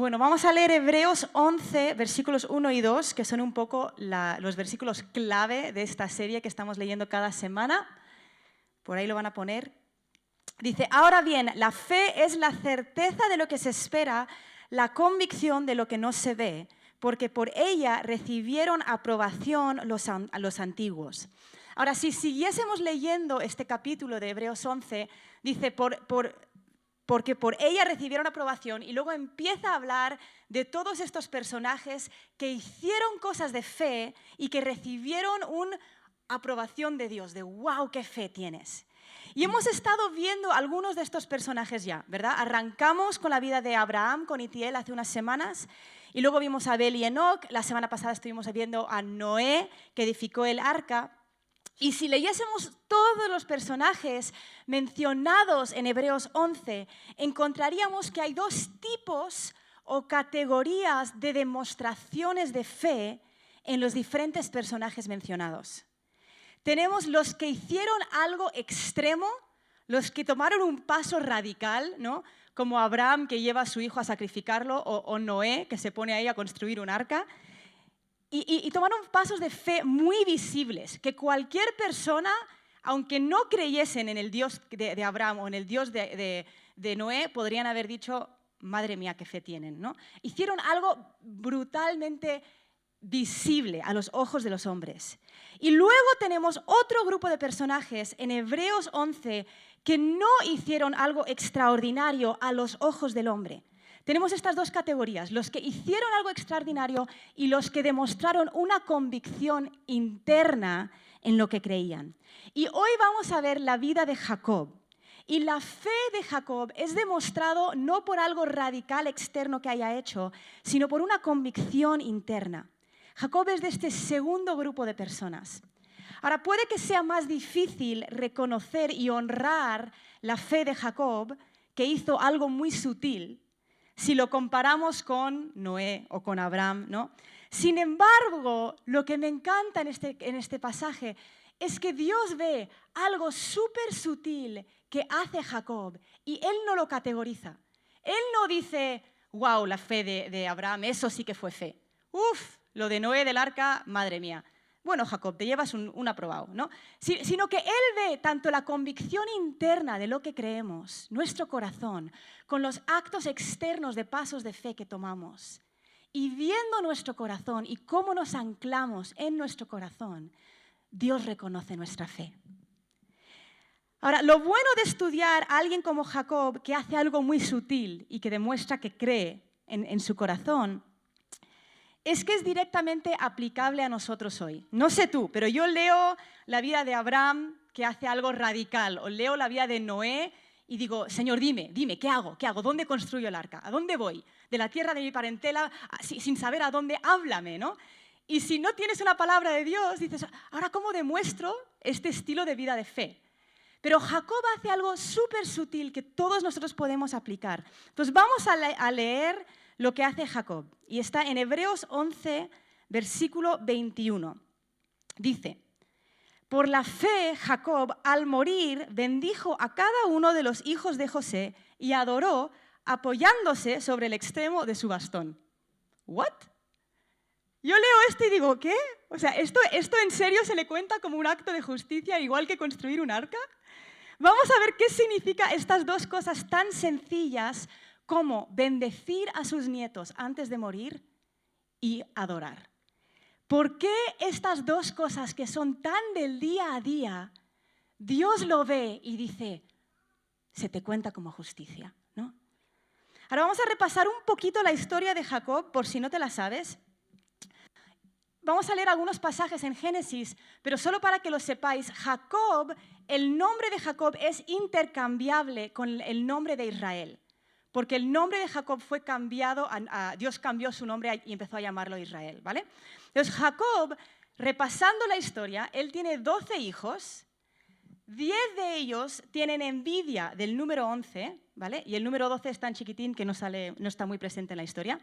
Bueno, vamos a leer Hebreos 11, versículos 1 y 2, que son un poco los versículos clave de esta serie que estamos leyendo cada semana. Por ahí lo van a poner. Dice, ahora bien, la fe es la certeza de lo que se espera, la convicción de lo que no se ve, porque por ella recibieron aprobación los, los antiguos. Ahora, si siguiésemos leyendo este capítulo de Hebreos 11, dice, por, por porque por ella recibieron aprobación y luego empieza a hablar de todos estos personajes que hicieron cosas de fe y que recibieron una aprobación de Dios, de wow, qué fe tienes. Y hemos estado viendo algunos de estos personajes ya, ¿verdad? Arrancamos con la vida de Abraham, con Itiel, hace unas semanas, y luego vimos a Abel y Enoch, la semana pasada estuvimos viendo a Noé, que edificó el arca, y si leyésemos todos los personajes mencionados en Hebreos 11, encontraríamos que hay dos tipos o categorías de demostraciones de fe en los diferentes personajes mencionados. Tenemos los que hicieron algo extremo, los que tomaron un paso radical, ¿no? como Abraham que lleva a su hijo a sacrificarlo, o, o Noé que se pone ahí a construir un arca. Y, tomaron pasos de fe muy visibles, que cualquier persona, aunque no creyesen en el Dios de, Abraham o en el Dios de, Noé, podrían haber dicho, madre mía, qué fe tienen. ¿no? Hicieron algo brutalmente visible a los ojos de los hombres. Y luego tenemos otro grupo de personajes en Hebreos 11 que no hicieron algo extraordinario a los ojos del hombre. Tenemos estas dos categorías, los que hicieron algo extraordinario y los que demostraron una convicción interna en lo que creían. Y hoy vamos a ver la vida de Jacob. Y la fe de Jacob es demostrado no por algo radical externo que haya hecho, sino por una convicción interna. Jacob es de este segundo grupo de personas. Ahora, puede que sea más difícil reconocer y honrar la fe de Jacob, que hizo algo muy sutil, si lo comparamos con Noé o con Abraham, ¿no? Sin embargo, lo que me encanta en este, en este pasaje es que Dios ve algo súper sutil que hace Jacob y él no lo categoriza. Él no dice, wow, la fe de, de Abraham, eso sí que fue fe. Uf, lo de Noé del arca, madre mía bueno, Jacob, te llevas un, aprobado, ¿no? sino que Él ve tanto la convicción interna de lo que creemos, nuestro corazón, con los actos externos de pasos de fe que tomamos. Y viendo nuestro corazón y cómo nos anclamos en nuestro corazón, Dios reconoce nuestra fe. Ahora, lo bueno de estudiar a alguien como Jacob, que hace algo muy sutil y que demuestra que cree en su corazón, es que es directamente aplicable a nosotros hoy. No sé tú, pero yo leo la vida de Abraham que hace algo radical, o leo la vida de Noé y digo, Señor, dime, dime, ¿qué hago? ¿Qué hago? ¿Dónde construyo el arca? ¿A dónde voy? De la tierra de mi parentela, sin saber a dónde, háblame, ¿no? Y si no tienes una palabra de Dios, dices, ahora, ¿cómo demuestro este estilo de vida de fe? Pero Jacob hace algo súper sutil que todos nosotros podemos aplicar. Entonces vamos a, leer lo que hace Jacob. Y está en Hebreos 11, versículo 21. Dice, por la fe Jacob al morir bendijo a cada uno de los hijos de José y adoró apoyándose sobre el extremo de su bastón. ¿What? Yo leo esto y digo, ¿qué? O sea, ¿esto, ¿esto en serio se le cuenta como un acto de justicia igual que construir un arca? Vamos a ver qué significa estas dos cosas tan sencillas como bendecir a sus nietos antes de morir y adorar. ¿Por qué estas dos cosas que son tan del día a día, Dios lo ve y dice, se te cuenta como justicia? ¿no? Ahora vamos a repasar un poquito la historia de Jacob, por si no te la sabes. Vamos a leer algunos pasajes en Génesis, pero solo para que lo sepáis, Jacob, el nombre de Jacob es intercambiable con el nombre de Israel porque el nombre de Jacob fue cambiado, Dios cambió su nombre y empezó a llamarlo Israel, ¿vale? Entonces Jacob, repasando la historia, él tiene 12 hijos, 10 de ellos tienen envidia del número 11, ¿vale? Y el número 12 es tan chiquitín que no, sale, no está muy presente en la historia.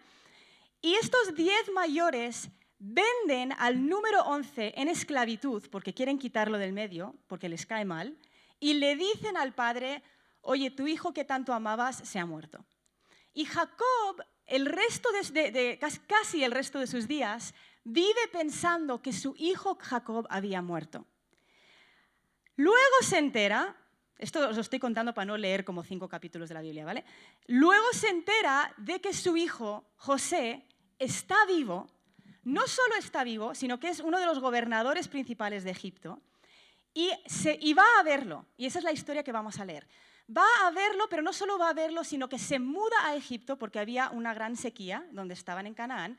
Y estos 10 mayores venden al número 11 en esclavitud porque quieren quitarlo del medio, porque les cae mal, y le dicen al padre, oye, tu hijo que tanto amabas se ha muerto. Y Jacob el resto de, casi el resto de sus días vive pensando que su hijo Jacob había muerto. Luego se entera, esto os lo estoy contando para no leer como cinco capítulos de la Biblia, ¿vale? Luego se entera de que su hijo José está vivo, no solo está vivo, sino que es uno de los gobernadores principales de Egipto, y, se, y va a verlo. Y esa es la historia que vamos a leer va a verlo, pero no solo va a verlo, sino que se muda a Egipto porque había una gran sequía donde estaban en Canaán.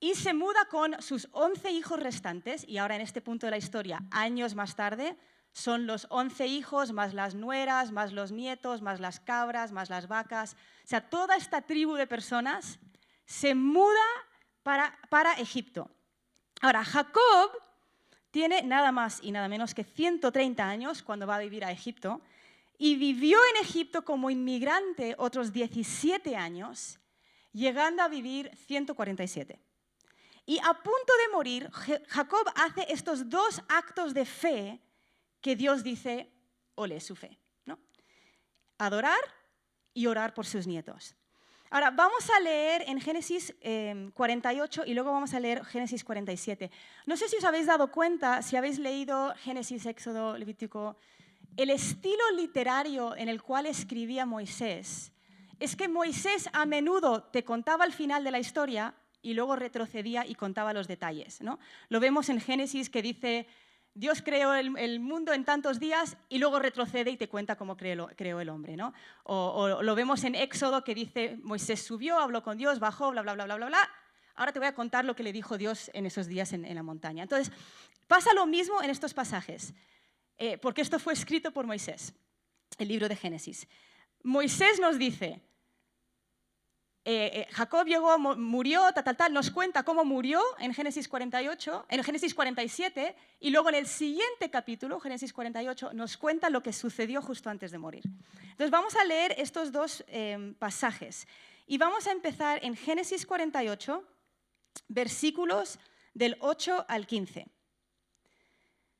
Y se muda con sus 11 hijos restantes, y ahora en este punto de la historia, años más tarde, son los 11 hijos, más las nueras, más los nietos, más las cabras, más las vacas. O sea, toda esta tribu de personas se muda para, para Egipto. Ahora, Jacob tiene nada más y nada menos que 130 años cuando va a vivir a Egipto y vivió en Egipto como inmigrante otros 17 años, llegando a vivir 147. Y a punto de morir, Jacob hace estos dos actos de fe que Dios dice, ole, su fe, ¿no? Adorar y orar por sus nietos. Ahora, vamos a leer en Génesis 48 em, y luego vamos a leer Génesis 47. No sé si os habéis dado cuenta, si habéis leído Génesis, Éxodo, Levítico, el estilo literario en el cual escribía Moisés es que Moisés a menudo te contaba el final de la historia y luego retrocedía y contaba los detalles. ¿no? Lo vemos en Génesis que dice, Dios creó el, mundo en tantos días y luego retrocede y te cuenta cómo creó, el hombre. ¿no? O, lo vemos en Éxodo que dice, Moisés subió, habló con Dios, bajó, bla, bla, bla, bla, bla, bla. Ahora te voy a contar lo que le dijo Dios en esos días en la montaña. Entonces, pasa lo mismo en estos pasajes. Eh, porque esto fue escrito por Moisés, el libro de Génesis. Moisés nos dice, eh, eh, Jacob llegó, murió, tal, tal, tal, nos cuenta cómo murió en Génesis 48, en Génesis 47, y luego en el siguiente capítulo, Génesis 48, nos cuenta lo que sucedió justo antes de morir. Entonces vamos a leer estos dos pasajes y vamos a empezar en Génesis 48, versículos del 8 al 15.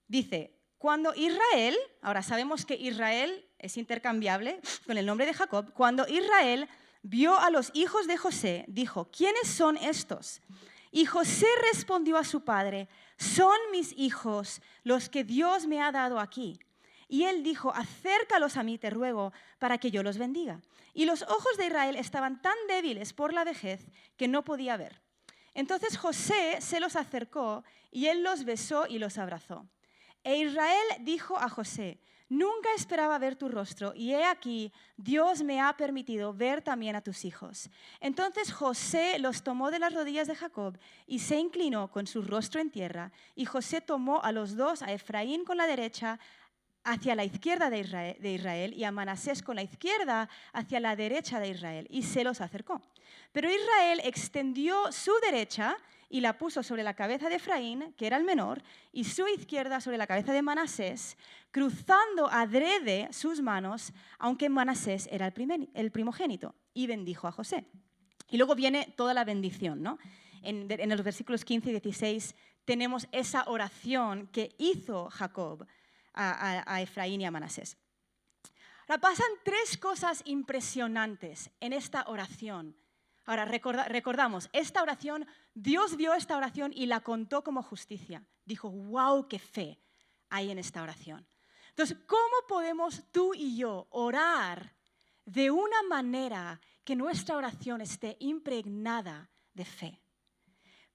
Dice, cuando Israel, ahora sabemos que Israel es intercambiable con el nombre de Jacob, cuando Israel vio a los hijos de José, dijo, ¿quiénes son estos? Y José respondió a su padre, son mis hijos los que Dios me ha dado aquí. Y él dijo, acércalos a mí, te ruego, para que yo los bendiga. Y los ojos de Israel estaban tan débiles por la vejez que no podía ver. Entonces José se los acercó y él los besó y los abrazó. E Israel dijo a José, nunca esperaba ver tu rostro, y he aquí, Dios me ha permitido ver también a tus hijos. Entonces José los tomó de las rodillas de Jacob y se inclinó con su rostro en tierra, y José tomó a los dos, a Efraín con la derecha, hacia la izquierda de Israel, y a Manasés con la izquierda hacia la derecha de Israel, y se los acercó. Pero Israel extendió su derecha y la puso sobre la cabeza de Efraín, que era el menor, y su izquierda sobre la cabeza de Manasés, cruzando adrede sus manos, aunque Manasés era el, primogénito, y bendijo a José. Y luego viene toda la bendición, ¿no? En, los versículos 15 y 16 tenemos esa oración que hizo Jacob a, a Efraín y a Manasés. Ahora pasan tres cosas impresionantes en esta oración Ahora, recordamos, esta oración, Dios vio esta oración y la contó como justicia. Dijo, wow, qué fe hay en esta oración. Entonces, ¿cómo podemos tú y yo orar de una manera que nuestra oración esté impregnada de fe?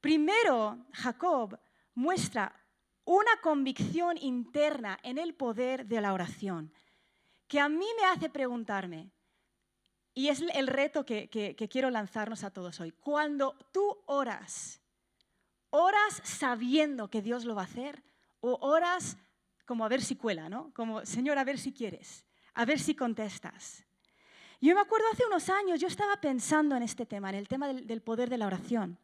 Primero, Jacob muestra una convicción interna en el poder de la oración, que a mí me hace preguntarme, y es el reto que, quiero lanzarnos a todos hoy. Cuando tú oras, ¿oras sabiendo que Dios lo va a hacer? ¿O oras como a ver si cuela, ¿no? Como, Señor, a ver si quieres, a ver si contestas. Yo me acuerdo hace unos años, yo estaba pensando en este tema, en el tema del, poder de la oración.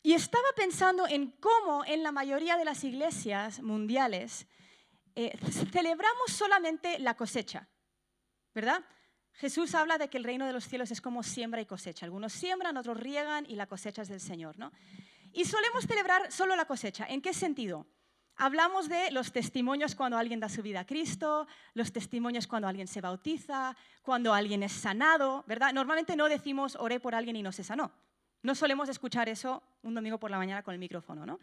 Y estaba pensando en cómo en la mayoría de las iglesias mundiales eh, celebramos solamente la cosecha, ¿verdad? Jesús habla de que el reino de los cielos es como siembra y cosecha. Algunos siembran, otros riegan y la cosecha es del Señor. ¿no? Y solemos celebrar solo la cosecha. ¿En qué sentido? Hablamos de los testimonios cuando alguien da su vida a Cristo, los testimonios cuando alguien se bautiza, cuando alguien es sanado, ¿verdad? Normalmente no decimos oré por alguien y no se sanó. No solemos escuchar eso un domingo por la mañana con el micrófono, ¿no?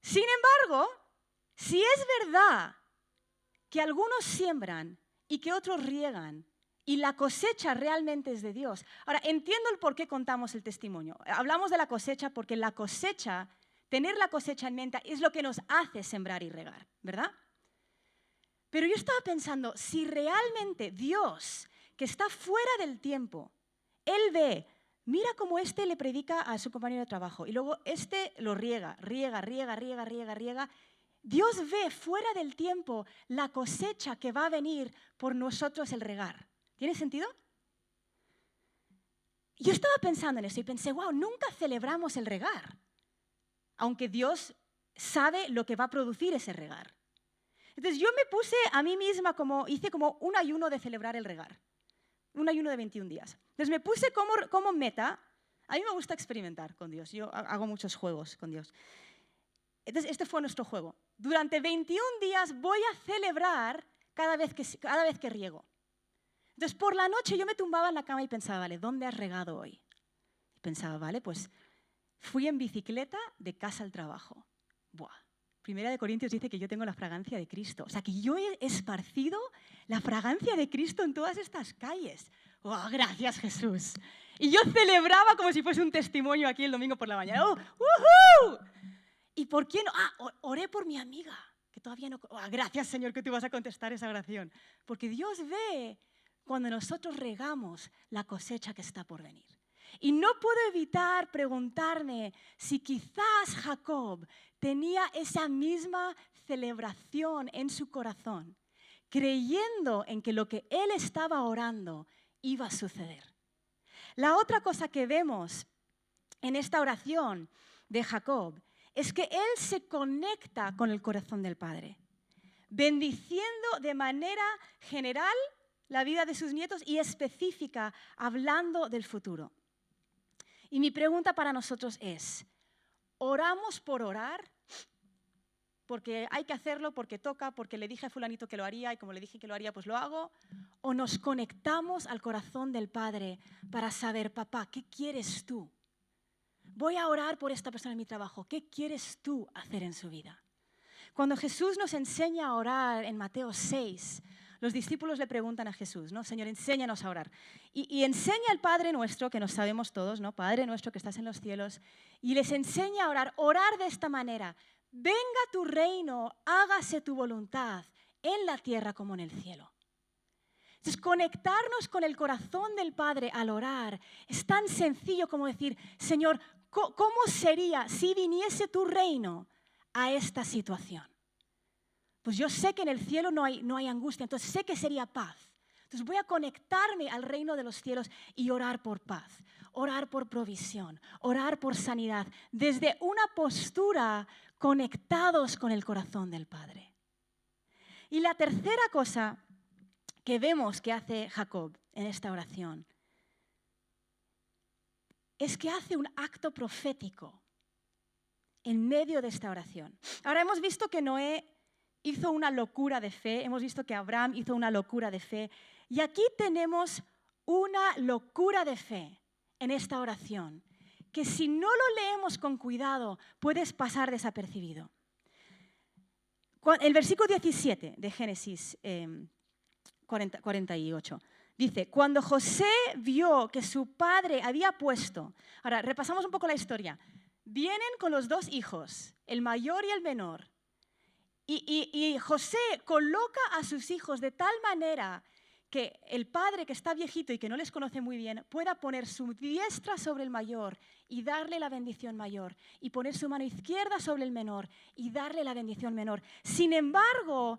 Sin embargo, si es verdad que algunos siembran y que otros riegan y la cosecha realmente es de Dios. Ahora, entiendo el por qué contamos el testimonio. Hablamos de la cosecha porque la cosecha Tener la cosecha en mente es lo que nos hace sembrar y regar, ¿verdad? Pero yo estaba pensando, si realmente Dios, que está fuera del tiempo, Él ve, mira cómo este le predica a su compañero de trabajo y luego este lo riega, riega, riega, riega, riega, riega. Dios ve fuera del tiempo la cosecha que va a venir por nosotros el regar. ¿Tiene sentido? Yo estaba pensando en eso y pensé, wow, nunca celebramos el regar aunque Dios sabe lo que va a producir ese regar. Entonces yo me puse a mí misma como, hice como un ayuno de celebrar el regar, un ayuno de 21 días. Entonces me puse como, como meta, a mí me gusta experimentar con Dios, yo hago muchos juegos con Dios. Entonces este fue nuestro juego. Durante 21 días voy a celebrar cada vez que, cada vez que riego. Entonces por la noche yo me tumbaba en la cama y pensaba, vale, ¿dónde has regado hoy? Y pensaba, vale, pues Fui en bicicleta de casa al trabajo. Buah. Primera de Corintios dice que yo tengo la fragancia de Cristo. O sea, que yo he esparcido la fragancia de Cristo en todas estas calles. ¡Oh, gracias Jesús! Y yo celebraba como si fuese un testimonio aquí el domingo por la mañana. ¡Oh, uh ¿Y por qué no? Ah, oré por mi amiga, que todavía no... Oh, gracias Señor que tú vas a contestar esa oración. Porque Dios ve cuando nosotros regamos la cosecha que está por venir. Y no puedo evitar preguntarme si quizás Jacob tenía esa misma celebración en su corazón, creyendo en que lo que él estaba orando iba a suceder. La otra cosa que vemos en esta oración de Jacob es que él se conecta con el corazón del Padre, bendiciendo de manera general la vida de sus nietos y específica, hablando del futuro. Y mi pregunta para nosotros es, ¿oramos por orar? Porque hay que hacerlo, porque toca, porque le dije a fulanito que lo haría y como le dije que lo haría, pues lo hago. ¿O nos conectamos al corazón del Padre para saber, papá, ¿qué quieres tú? Voy a orar por esta persona en mi trabajo. ¿Qué quieres tú hacer en su vida? Cuando Jesús nos enseña a orar en Mateo 6, los discípulos le preguntan a Jesús, ¿no? Señor, enséñanos a orar. Y, enseña al Padre nuestro, que nos sabemos todos, ¿no? Padre nuestro que estás en los cielos, y les enseña a orar, orar de esta manera. Venga tu reino, hágase tu voluntad en la tierra como en el cielo. Entonces, conectarnos con el corazón del Padre al orar es tan sencillo como decir, Señor, ¿cómo sería si viniese tu reino a esta situación? Pues yo sé que en el cielo no hay, no hay angustia, entonces sé que sería paz. Entonces voy a conectarme al reino de los cielos y orar por paz, orar por provisión, orar por sanidad, desde una postura conectados con el corazón del Padre. Y la tercera cosa que vemos que hace Jacob en esta oración es que hace un acto profético en medio de esta oración. Ahora hemos visto que Noé hizo una locura de fe, hemos visto que Abraham hizo una locura de fe, y aquí tenemos una locura de fe en esta oración, que si no lo leemos con cuidado puedes pasar desapercibido. El versículo 17 de Génesis 48 em, dice, cuando José vio que su padre había puesto, ahora repasamos un poco la historia, vienen con los dos hijos, el mayor y el menor, y, José coloca a sus hijos de tal manera que el padre que está viejito y que no les conoce muy bien pueda poner su diestra sobre el mayor y darle la bendición mayor y poner su mano izquierda sobre el menor y darle la bendición menor. Sin embargo,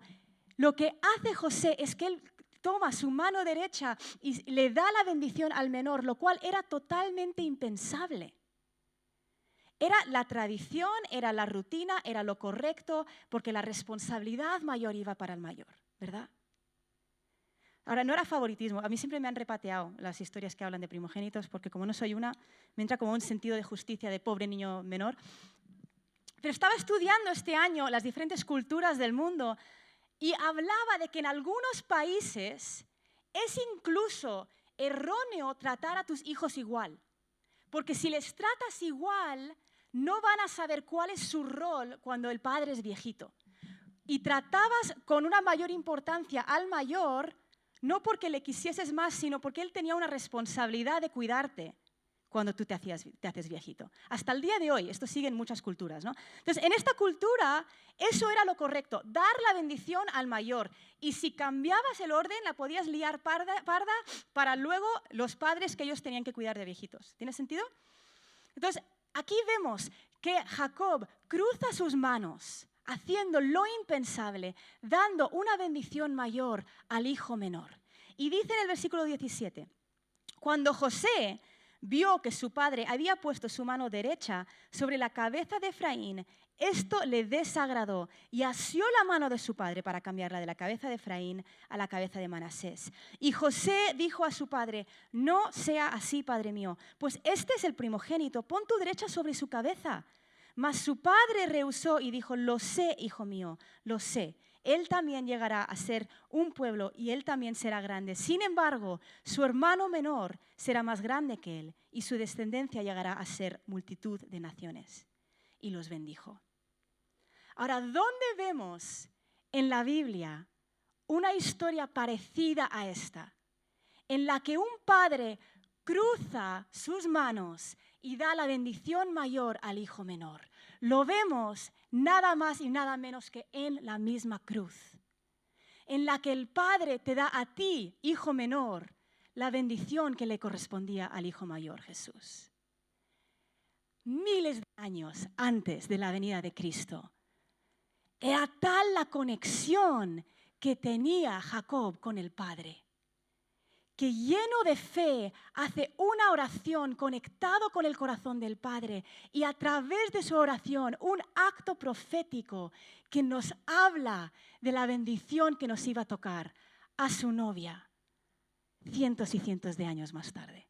lo que hace José es que él toma su mano derecha y le da la bendición al menor, lo cual era totalmente impensable. Era la tradición, era la rutina, era lo correcto, porque la responsabilidad mayor iba para el mayor, ¿verdad? Ahora, no era favoritismo. A mí siempre me han repateado las historias que hablan de primogénitos, porque como no soy una, me entra como un sentido de justicia de pobre niño menor. Pero estaba estudiando este año las diferentes culturas del mundo y hablaba de que en algunos países es incluso erróneo tratar a tus hijos igual. Porque si les tratas igual, no van a saber cuál es su rol cuando el padre es viejito. Y tratabas con una mayor importancia al mayor, no porque le quisieses más, sino porque él tenía una responsabilidad de cuidarte cuando tú te, hacías, te haces viejito. Hasta el día de hoy, esto sigue en muchas culturas. ¿no? Entonces, en esta cultura, eso era lo correcto, dar la bendición al mayor. Y si cambiabas el orden, la podías liar parda, parda para luego los padres que ellos tenían que cuidar de viejitos. ¿Tiene sentido? Entonces, aquí vemos que Jacob cruza sus manos haciendo lo impensable, dando una bendición mayor al hijo menor. Y dice en el versículo 17, cuando José vio que su padre había puesto su mano derecha sobre la cabeza de Efraín, esto le desagradó y asió la mano de su padre para cambiarla de la cabeza de Efraín a la cabeza de Manasés. Y José dijo a su padre, no sea así, padre mío, pues este es el primogénito, pon tu derecha sobre su cabeza. Mas su padre rehusó y dijo, lo sé, hijo mío, lo sé él también llegará a ser un pueblo y él también será grande. Sin embargo, su hermano menor será más grande que él y su descendencia llegará a ser multitud de naciones. Y los bendijo. Ahora, ¿dónde vemos en la Biblia una historia parecida a esta? En la que un padre cruza sus manos y da la bendición mayor al hijo menor. Lo vemos nada más y nada menos que en la misma cruz, en la que el Padre te da a ti, hijo menor, la bendición que le correspondía al hijo mayor Jesús. Miles de años antes de la venida de Cristo, era tal la conexión que tenía Jacob con el Padre que lleno de fe hace una oración conectado con el corazón del Padre y a través de su oración un acto profético que nos habla de la bendición que nos iba a tocar a su novia cientos y cientos de años más tarde.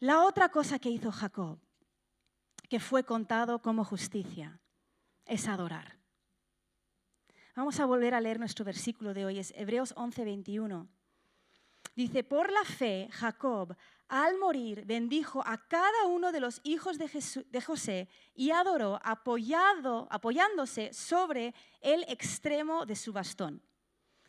La otra cosa que hizo Jacob, que fue contado como justicia, es adorar. Vamos a volver a leer nuestro versículo de hoy, es Hebreos 11, 21. Dice, por la fe, Jacob, al morir, bendijo a cada uno de los hijos de, José y adoró apoyado, apoyándose sobre el extremo de su bastón.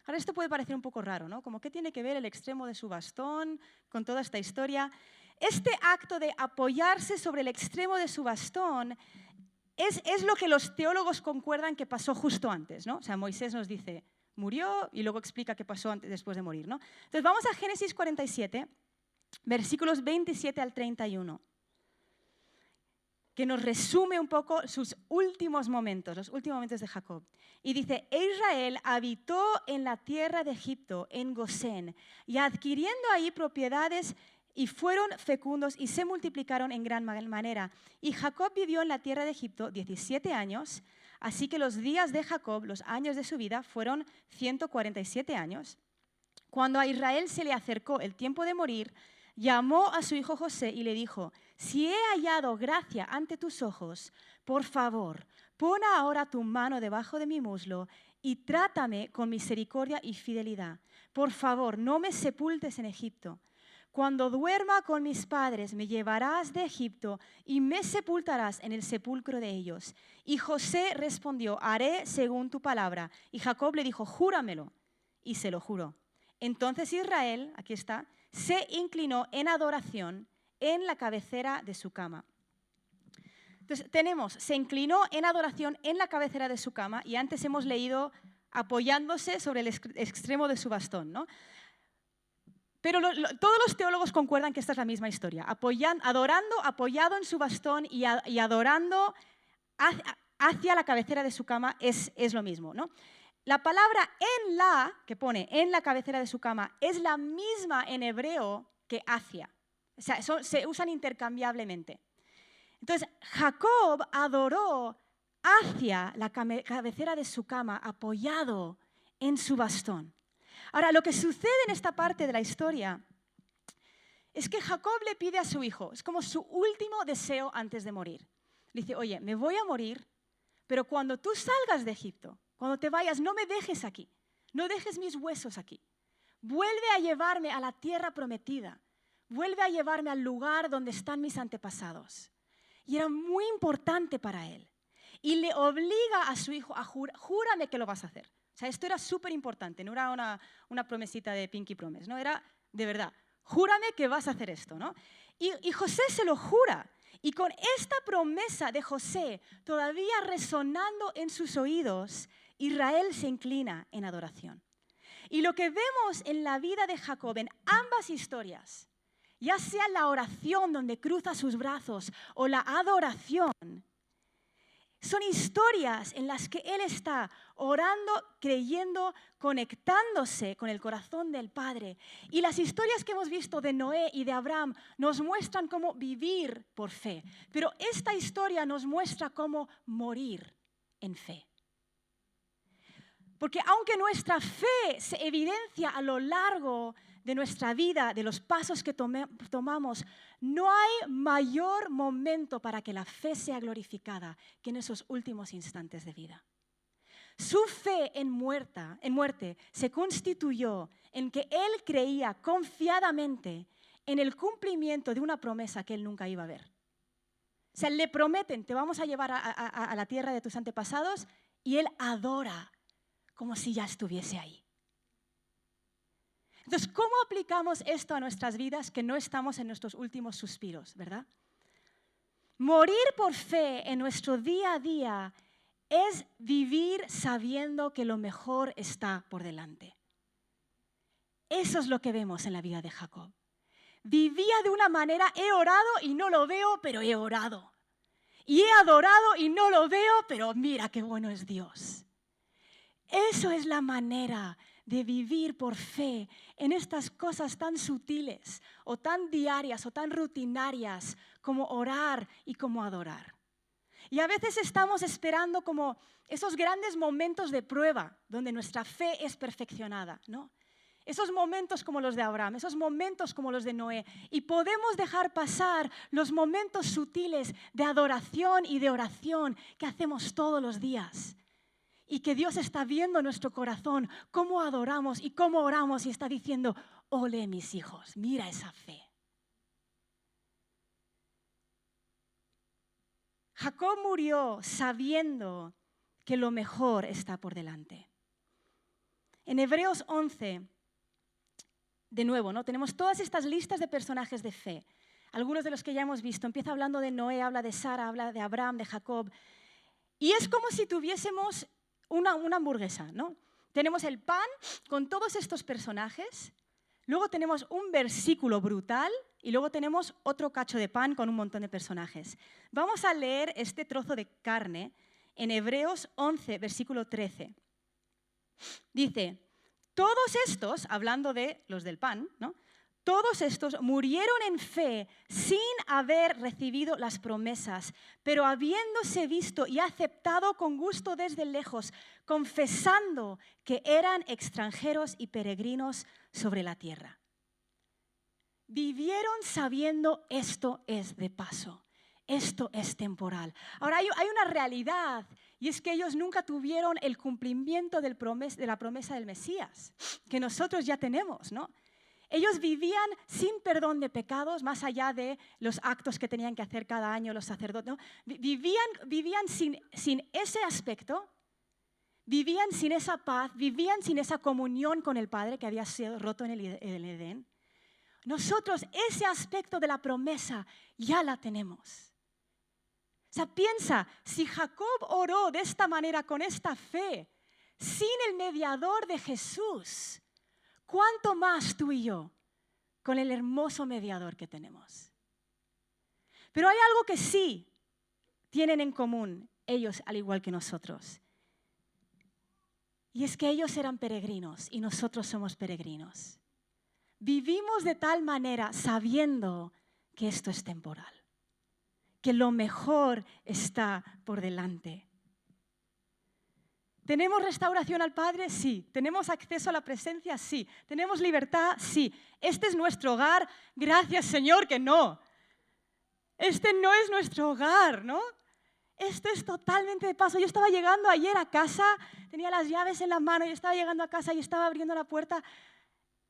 Ahora esto puede parecer un poco raro, ¿no? Como qué tiene que ver el extremo de su bastón con toda esta historia. Este acto de apoyarse sobre el extremo de su bastón es, lo que los teólogos concuerdan que pasó justo antes, ¿no? O sea, Moisés nos dice, murió y luego explica qué pasó después de morir, ¿no? Entonces vamos a Génesis 47, versículos 27 al 31, que nos resume un poco sus últimos momentos, los últimos momentos de Jacob. Y dice, Israel habitó en la tierra de Egipto, en Gosén, y adquiriendo ahí propiedades y fueron fecundos y se multiplicaron en gran manera. Y Jacob vivió en la tierra de Egipto 17 años, así que los días de Jacob, los años de su vida, fueron 147 años. Cuando a Israel se le acercó el tiempo de morir, llamó a su hijo José y le dijo, si he hallado gracia ante tus ojos, por favor, pon ahora tu mano debajo de mi muslo y trátame con misericordia y fidelidad. Por favor, no me sepultes en Egipto cuando duerma con mis padres, me llevarás de Egipto y me sepultarás en el sepulcro de ellos. Y José respondió, haré según tu palabra. Y Jacob le dijo, júramelo. Y se lo juró. Entonces Israel, aquí está, se inclinó en adoración en la cabecera de su cama. Entonces tenemos, se inclinó en adoración en la cabecera de su cama y antes hemos leído apoyándose sobre el extremo de su bastón, ¿no? Pero todos los teólogos concuerdan que esta es la misma historia. adorando, apoyado en su bastón y, adorando hacia, la cabecera de su cama es, lo mismo. ¿no? La palabra en la, que pone en la cabecera de su cama, es la misma en hebreo que hacia. O sea, se usan intercambiablemente. Entonces, Jacob adoró hacia la cabecera de su cama, apoyado en su bastón. Ahora, lo que sucede en esta parte de la historia es que Jacob le pide a su hijo, es como su último deseo antes de morir. Le dice, oye, me voy a morir, pero cuando tú salgas de Egipto, cuando te vayas, no me dejes aquí, no dejes mis huesos aquí. Vuelve a llevarme a la tierra prometida, vuelve a llevarme al lugar donde están mis antepasados. Y era muy importante para él. Y le obliga a su hijo a júrame que lo vas a hacer. O sea, esto era súper importante, no era una, una, promesita de Pinky Promise, ¿no? Era de verdad, júrame que vas a hacer esto, ¿no? Y, y José se lo jura. Y con esta promesa de José todavía resonando en sus oídos, Israel se inclina en adoración. Y lo que vemos en la vida de Jacob, en ambas historias, ya sea la oración donde cruza sus brazos o la adoración, son historias en las que Él está orando, creyendo, conectándose con el corazón del Padre. Y las historias que hemos visto de Noé y de Abraham nos muestran cómo vivir por fe. Pero esta historia nos muestra cómo morir en fe. Porque aunque nuestra fe se evidencia a lo largo de nuestra vida, de los pasos que tomamos, no hay mayor momento para que la fe sea glorificada que en esos últimos instantes de vida. Su fe en, muerta, en muerte se constituyó en que él creía confiadamente en el cumplimiento de una promesa que él nunca iba a ver. O sea, le prometen, te vamos a llevar a, a la tierra de tus antepasados y él adora como si ya estuviese ahí. Entonces, ¿cómo aplicamos esto a nuestras vidas que no estamos en nuestros últimos suspiros, verdad? Morir por fe en nuestro día a día es vivir sabiendo que lo mejor está por delante. Eso es lo que vemos en la vida de Jacob. Vivía de una manera, he orado y no lo veo, pero he orado. Y he adorado y no lo veo, pero mira qué bueno es Dios. Eso es la manera de vivir por fe en estas cosas tan sutiles o tan diarias o tan rutinarias como orar y como adorar. Y a veces estamos esperando como esos grandes momentos de prueba donde nuestra fe es perfeccionada, ¿no? Esos momentos como los de Abraham, esos momentos como los de Noé. Y podemos dejar pasar los momentos sutiles de adoración y de oración que hacemos todos los días y que Dios está viendo nuestro corazón, cómo adoramos y cómo oramos y está diciendo, ole mis hijos, mira esa fe. Jacob murió sabiendo que lo mejor está por delante. En Hebreos 11, de nuevo, ¿no? tenemos todas estas listas de personajes de fe. Algunos de los que ya hemos visto. Empieza hablando de Noé, habla de Sara, habla de Abraham, de Jacob. Y es como si tuviésemos una, hamburguesa, ¿no? Tenemos el pan con todos estos personajes, luego tenemos un versículo brutal y luego tenemos otro cacho de pan con un montón de personajes. Vamos a leer este trozo de carne en Hebreos 11, versículo 13. Dice, todos estos, hablando de los del pan, ¿no? Todos estos murieron en fe sin haber recibido las promesas, pero habiéndose visto y aceptado con gusto desde lejos, confesando que eran extranjeros y peregrinos sobre la tierra. Vivieron sabiendo esto es de paso, esto es temporal. Ahora hay, una realidad y es que ellos nunca tuvieron el cumplimiento de la promesa del Mesías, que nosotros ya tenemos, ¿no? Ellos vivían sin perdón de pecados, más allá de los actos que tenían que hacer cada año los sacerdotes. Vivían, vivían sin, sin ese aspecto, vivían sin esa paz, vivían sin esa comunión con el Padre que había sido roto en el, el Edén. Nosotros ese aspecto de la promesa ya la tenemos. O sea, piensa, si Jacob oró de esta manera, con esta fe, sin el mediador de Jesús, ¿Cuánto más tú y yo con el hermoso mediador que tenemos? Pero hay algo que sí tienen en común ellos al igual que nosotros. Y es que ellos eran peregrinos y nosotros somos peregrinos. Vivimos de tal manera sabiendo que esto es temporal, que lo mejor está por delante. ¿Tenemos restauración al Padre? Sí. ¿Tenemos acceso a la presencia? Sí. ¿Tenemos libertad? Sí. ¿Este es nuestro hogar? Gracias Señor que no. Este no es nuestro hogar, ¿no? Esto es totalmente de paso. Yo estaba llegando ayer a casa, tenía las llaves en la mano y estaba llegando a casa y estaba abriendo la puerta.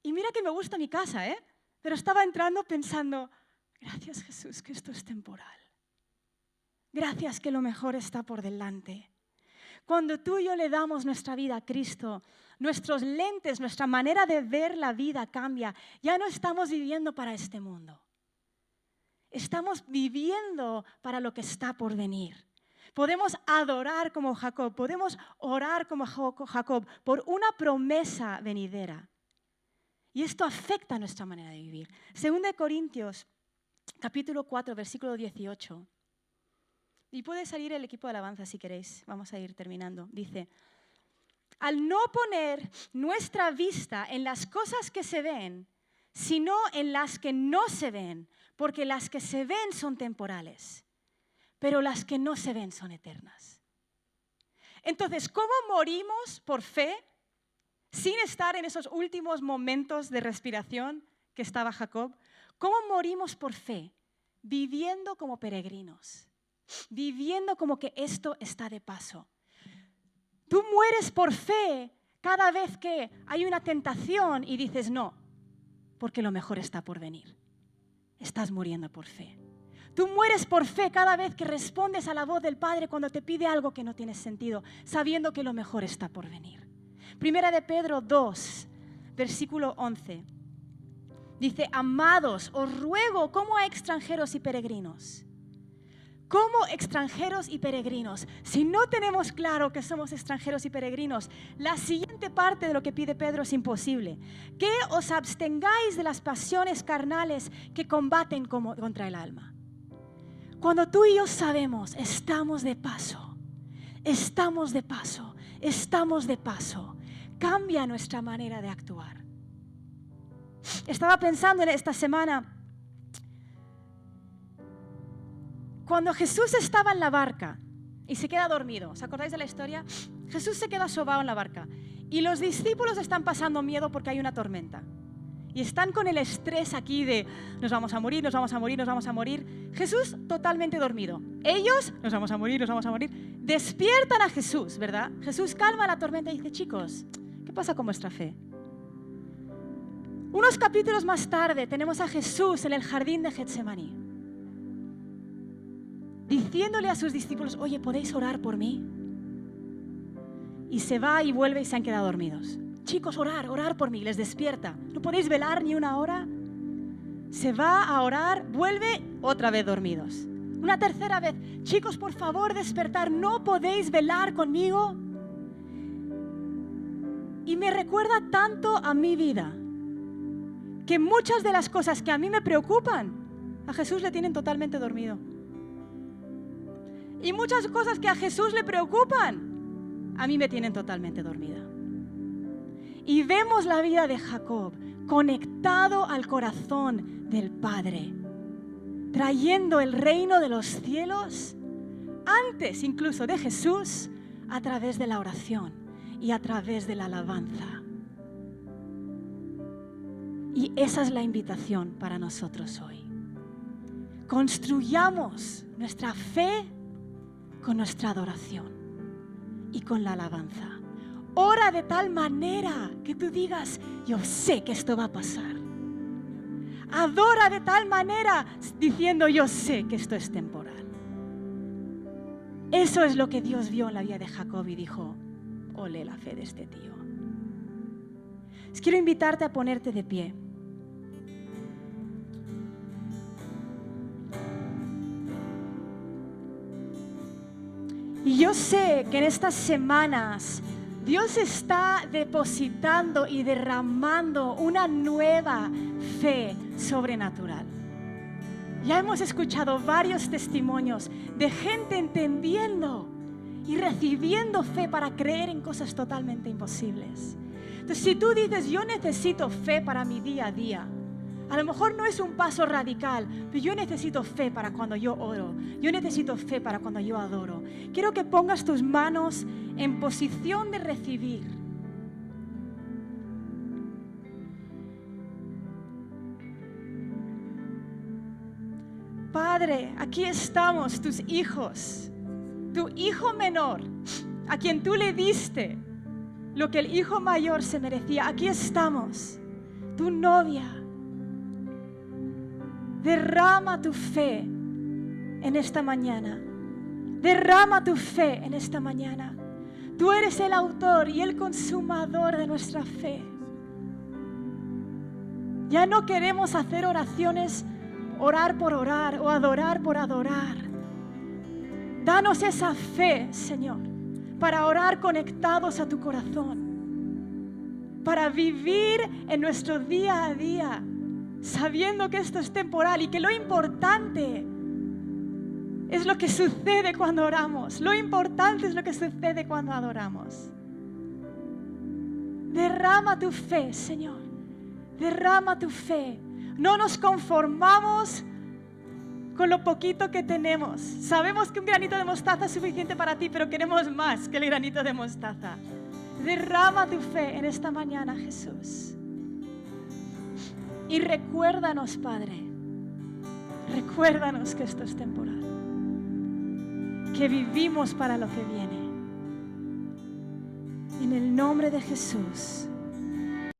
Y mira que me gusta mi casa, ¿eh? Pero estaba entrando pensando, gracias Jesús que esto es temporal. Gracias que lo mejor está por delante. Cuando tú y yo le damos nuestra vida a Cristo, nuestros lentes, nuestra manera de ver la vida cambia. Ya no estamos viviendo para este mundo. Estamos viviendo para lo que está por venir. Podemos adorar como Jacob, podemos orar como Jacob por una promesa venidera. Y esto afecta nuestra manera de vivir. Según de Corintios, capítulo 4, versículo 18. Y puede salir el equipo de alabanza si queréis. Vamos a ir terminando. Dice, al no poner nuestra vista en las cosas que se ven, sino en las que no se ven, porque las que se ven son temporales, pero las que no se ven son eternas. Entonces, ¿cómo morimos por fe sin estar en esos últimos momentos de respiración que estaba Jacob? ¿Cómo morimos por fe? Viviendo como peregrinos viviendo como que esto está de paso. Tú mueres por fe cada vez que hay una tentación y dices no, porque lo mejor está por venir. Estás muriendo por fe. Tú mueres por fe cada vez que respondes a la voz del Padre cuando te pide algo que no tiene sentido, sabiendo que lo mejor está por venir. Primera de Pedro 2, versículo 11. Dice, amados, os ruego como a extranjeros y peregrinos como extranjeros y peregrinos. Si no tenemos claro que somos extranjeros y peregrinos, la siguiente parte de lo que pide Pedro es imposible. Que os abstengáis de las pasiones carnales que combaten contra el alma. Cuando tú y yo sabemos, estamos de paso, estamos de paso, estamos de paso, cambia nuestra manera de actuar. Estaba pensando en esta semana, Cuando Jesús estaba en la barca y se queda dormido, ¿os acordáis de la historia? Jesús se queda sobado en la barca y los discípulos están pasando miedo porque hay una tormenta. Y están con el estrés aquí de nos vamos a morir, nos vamos a morir, nos vamos a morir. Jesús totalmente dormido. Ellos, nos vamos a morir, nos vamos a morir. Despiertan a Jesús, ¿verdad? Jesús calma la tormenta y dice, chicos, ¿qué pasa con vuestra fe? Unos capítulos más tarde tenemos a Jesús en el jardín de Getsemaní diciéndole a sus discípulos, oye, ¿podéis orar por mí? Y se va y vuelve y se han quedado dormidos. Chicos, orar, orar por mí, les despierta. ¿No podéis velar ni una hora? Se va a orar, vuelve otra vez dormidos. Una tercera vez, chicos, por favor, despertar, ¿no podéis velar conmigo? Y me recuerda tanto a mi vida, que muchas de las cosas que a mí me preocupan, a Jesús le tienen totalmente dormido. Y muchas cosas que a Jesús le preocupan, a mí me tienen totalmente dormida. Y vemos la vida de Jacob conectado al corazón del Padre, trayendo el reino de los cielos antes incluso de Jesús a través de la oración y a través de la alabanza. Y esa es la invitación para nosotros hoy. Construyamos nuestra fe con nuestra adoración y con la alabanza. Ora de tal manera que tú digas, yo sé que esto va a pasar. Adora de tal manera diciendo, yo sé que esto es temporal. Eso es lo que Dios vio en la vida de Jacob y dijo, ole la fe de este tío. Quiero invitarte a ponerte de pie. Y yo sé que en estas semanas Dios está depositando y derramando una nueva fe sobrenatural. Ya hemos escuchado varios testimonios de gente entendiendo y recibiendo fe para creer en cosas totalmente imposibles. Entonces, si tú dices, yo necesito fe para mi día a día, A lo mejor no es un paso radical, pero yo necesito fe para cuando yo oro. Yo necesito fe para cuando yo adoro. Quiero que pongas tus manos en posición de recibir. Padre, aquí estamos, tus hijos, tu hijo menor, a quien tú le diste lo que el hijo mayor se merecía. Aquí estamos, tu novia. Derrama tu fe en esta mañana. Derrama tu fe en esta mañana. Tú eres el autor y el consumador de nuestra fe. Ya no queremos hacer oraciones, orar por orar o adorar por adorar. Danos esa fe, Señor para orar conectados a tu corazón, para vivir en nuestro día a día, sabiendo que esto es temporal y que lo importante es lo que sucede cuando oramos, lo importante es lo que sucede cuando adoramos. Derrama tu fe, Señor, derrama tu fe. No nos conformamos con lo poquito que tenemos. Sabemos que un granito de mostaza es suficiente para ti, pero queremos más que el granito de mostaza. Derrama tu fe en esta mañana, Jesús. Y recuérdanos, Padre, recuérdanos que esto es temporal, que vivimos para lo que viene. En el nombre de Jesús.